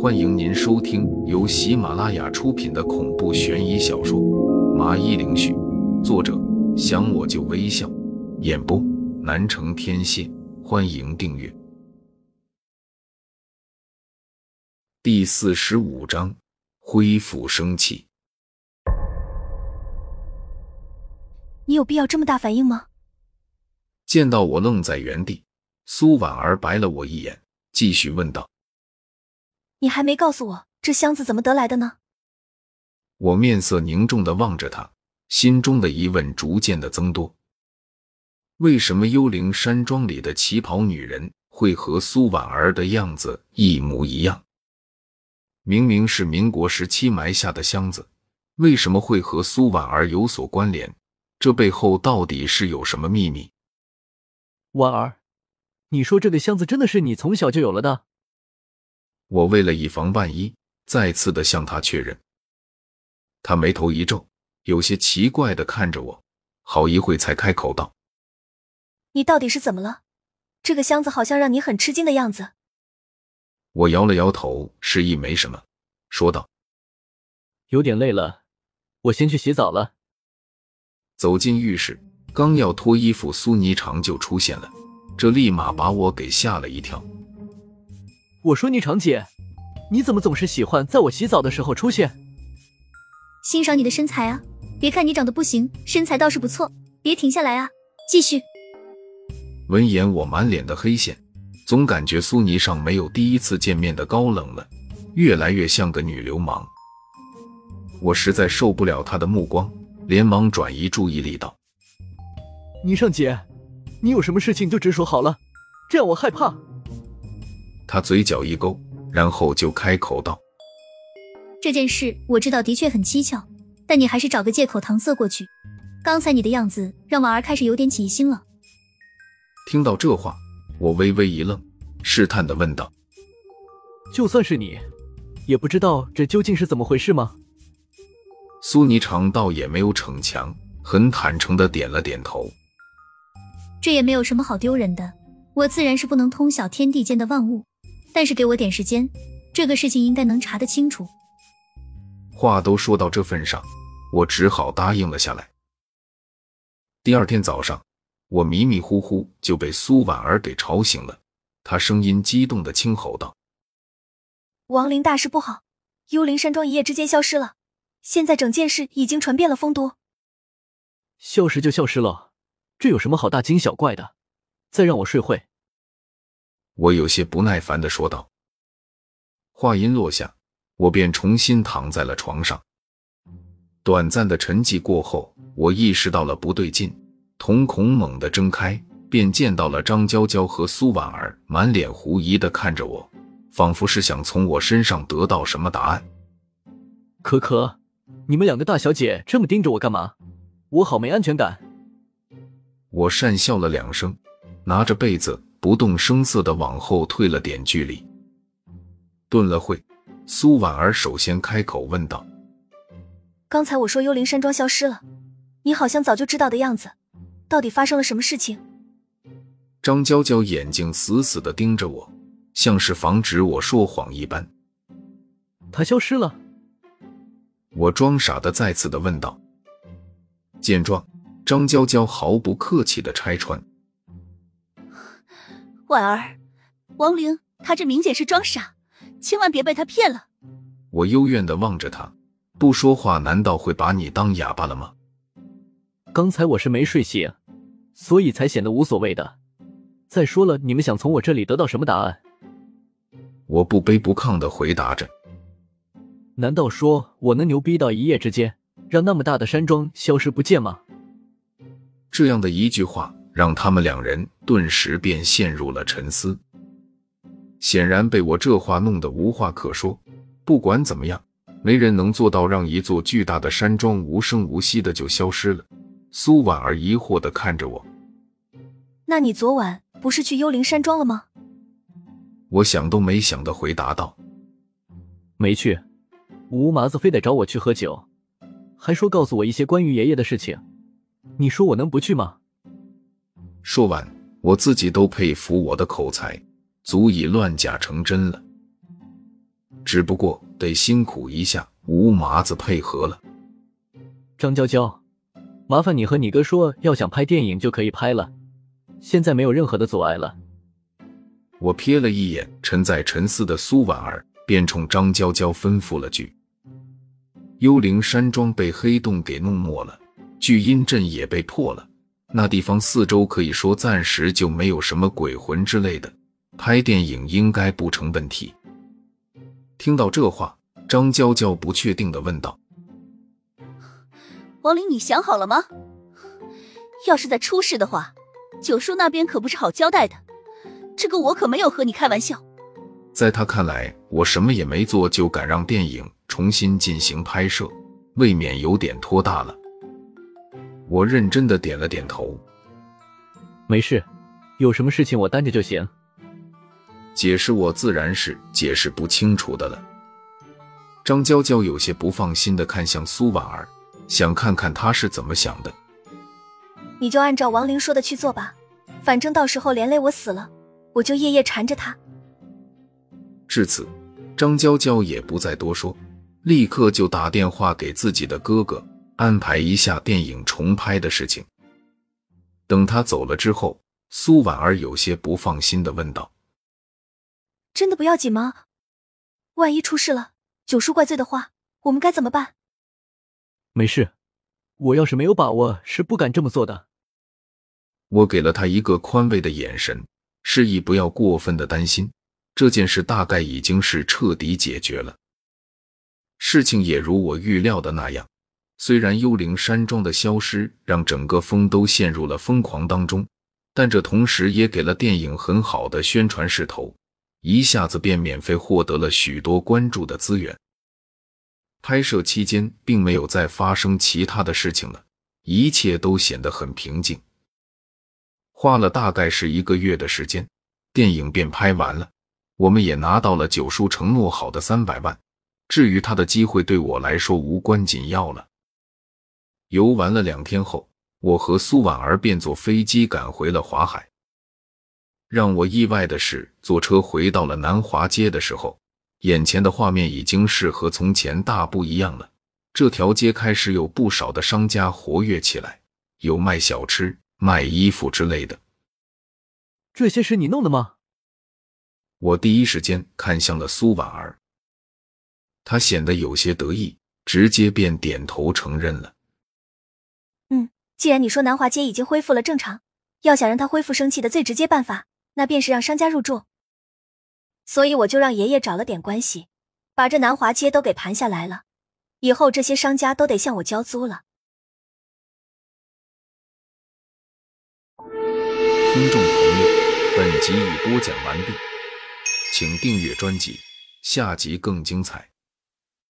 欢迎您收听由喜马拉雅出品的恐怖悬疑小说《麻衣灵絮》，作者想我就微笑，演播南城天蝎。欢迎订阅。第四十五章，恢复生气。你有必要这么大反应吗？见到我愣在原地，苏婉儿白了我一眼，继续问道：“你还没告诉我这箱子怎么得来的呢？”我面色凝重的望着他，心中的疑问逐渐的增多。为什么幽灵山庄里的旗袍女人会和苏婉儿的样子一模一样？明明是民国时期埋下的箱子，为什么会和苏婉儿有所关联？这背后到底是有什么秘密？婉儿，你说这个箱子真的是你从小就有了的？我为了以防万一，再次的向他确认。他眉头一皱，有些奇怪的看着我，好一会才开口道：“你到底是怎么了？这个箱子好像让你很吃惊的样子。”我摇了摇头，示意没什么，说道：“有点累了，我先去洗澡了。”走进浴室。刚要脱衣服，苏霓裳就出现了，这立马把我给吓了一跳。我说：“霓裳姐，你怎么总是喜欢在我洗澡的时候出现？”欣赏你的身材啊！别看你长得不行，身材倒是不错。别停下来啊，继续。闻言，我满脸的黑线，总感觉苏霓裳没有第一次见面的高冷了，越来越像个女流氓。我实在受不了她的目光，连忙转移注意力道。霓裳姐，你有什么事情就直说好了，这样我害怕。他嘴角一勾，然后就开口道：“这件事我知道的确很蹊跷，但你还是找个借口搪塞过去。刚才你的样子让婉儿开始有点起疑心了。”听到这话，我微微一愣，试探的问道：“就算是你，也不知道这究竟是怎么回事吗？”苏霓裳倒也没有逞强，很坦诚的点了点头。这也没有什么好丢人的，我自然是不能通晓天地间的万物，但是给我点时间，这个事情应该能查得清楚。话都说到这份上，我只好答应了下来。第二天早上，我迷迷糊糊就被苏婉儿给吵醒了，她声音激动的轻吼道：“亡灵大事不好，幽灵山庄一夜之间消失了，现在整件事已经传遍了丰都。消失就消失了。”这有什么好大惊小怪的？再让我睡会。我有些不耐烦的说道。话音落下，我便重新躺在了床上。短暂的沉寂过后，我意识到了不对劲，瞳孔猛地睁开，便见到了张娇娇和苏婉儿满脸狐疑的看着我，仿佛是想从我身上得到什么答案。可可，你们两个大小姐这么盯着我干嘛？我好没安全感。我讪笑了两声，拿着被子不动声色的往后退了点距离。顿了会，苏婉儿首先开口问道：“刚才我说幽灵山庄消失了，你好像早就知道的样子，到底发生了什么事情？”张娇娇眼睛死死的盯着我，像是防止我说谎一般。他消失了？我装傻的再次的问道。见状。张娇娇毫不客气的拆穿：“婉儿，王玲，她这明显是装傻，千万别被他骗了。”我幽怨的望着他，不说话，难道会把你当哑巴了吗？刚才我是没睡醒，所以才显得无所谓的。再说了，你们想从我这里得到什么答案？我不卑不亢的回答着：“难道说我能牛逼到一夜之间让那么大的山庄消失不见吗？”这样的一句话，让他们两人顿时便陷入了沉思。显然被我这话弄得无话可说。不管怎么样，没人能做到让一座巨大的山庄无声无息的就消失了。苏婉儿疑惑的看着我：“那你昨晚不是去幽灵山庄了吗？”我想都没想的回答道：“没去。吴麻子非得找我去喝酒，还说告诉我一些关于爷爷的事情。”你说我能不去吗？说完，我自己都佩服我的口才，足以乱假成真了。只不过得辛苦一下吴麻子配合了。张娇娇，麻烦你和你哥说，要想拍电影就可以拍了，现在没有任何的阻碍了。我瞥了一眼沉在沉思的苏婉儿，便冲张娇娇吩咐了句：“幽灵山庄被黑洞给弄没了，聚阴阵也被破了，那地方四周可以说暂时就没有什么鬼魂之类的，拍电影应该不成问题。”听到这话，张娇娇不确定的问道：“王林，你想好了吗？要是再出事的话，九叔那边可不是好交代的。”这个我可没有和你开玩笑。在他看来，我什么也没做就敢让电影重新进行拍摄，未免有点拖大了。我认真的点了点头。没事，有什么事情我担着就行。解释我自然是解释不清楚的了。张娇娇有些不放心的看向苏婉儿，想看看她是怎么想的。你就按照王玲说的去做吧，反正到时候连累我死了。我就夜夜缠着他。至此，张娇娇也不再多说，立刻就打电话给自己的哥哥，安排一下电影重拍的事情。等他走了之后，苏婉儿有些不放心的问道：“真的不要紧吗？万一出事了，九叔怪罪的话，我们该怎么办？”“没事，我要是没有把握，是不敢这么做的。”我给了他一个宽慰的眼神。示意不要过分的担心，这件事大概已经是彻底解决了。事情也如我预料的那样，虽然幽灵山庄的消失让整个风都陷入了疯狂当中，但这同时也给了电影很好的宣传势头，一下子便免费获得了许多关注的资源。拍摄期间并没有再发生其他的事情了，一切都显得很平静。花了大概是一个月的时间，电影便拍完了。我们也拿到了九叔承诺好的三百万。至于他的机会，对我来说无关紧要了。游玩了两天后，我和苏婉儿便坐飞机赶回了华海。让我意外的是，坐车回到了南华街的时候，眼前的画面已经是和从前大不一样了。这条街开始有不少的商家活跃起来，有卖小吃。卖衣服之类的，这些是你弄的吗？我第一时间看向了苏婉儿，她显得有些得意，直接便点头承认了。既然你说南华街已经恢复了正常，要想让它恢复生气的最直接办法，那便是让商家入驻。所以我就让爷爷找了点关系，把这南华街都给盘下来了。以后这些商家都得向我交租了。听众朋友，本集已播讲完毕，请订阅专辑，下集更精彩。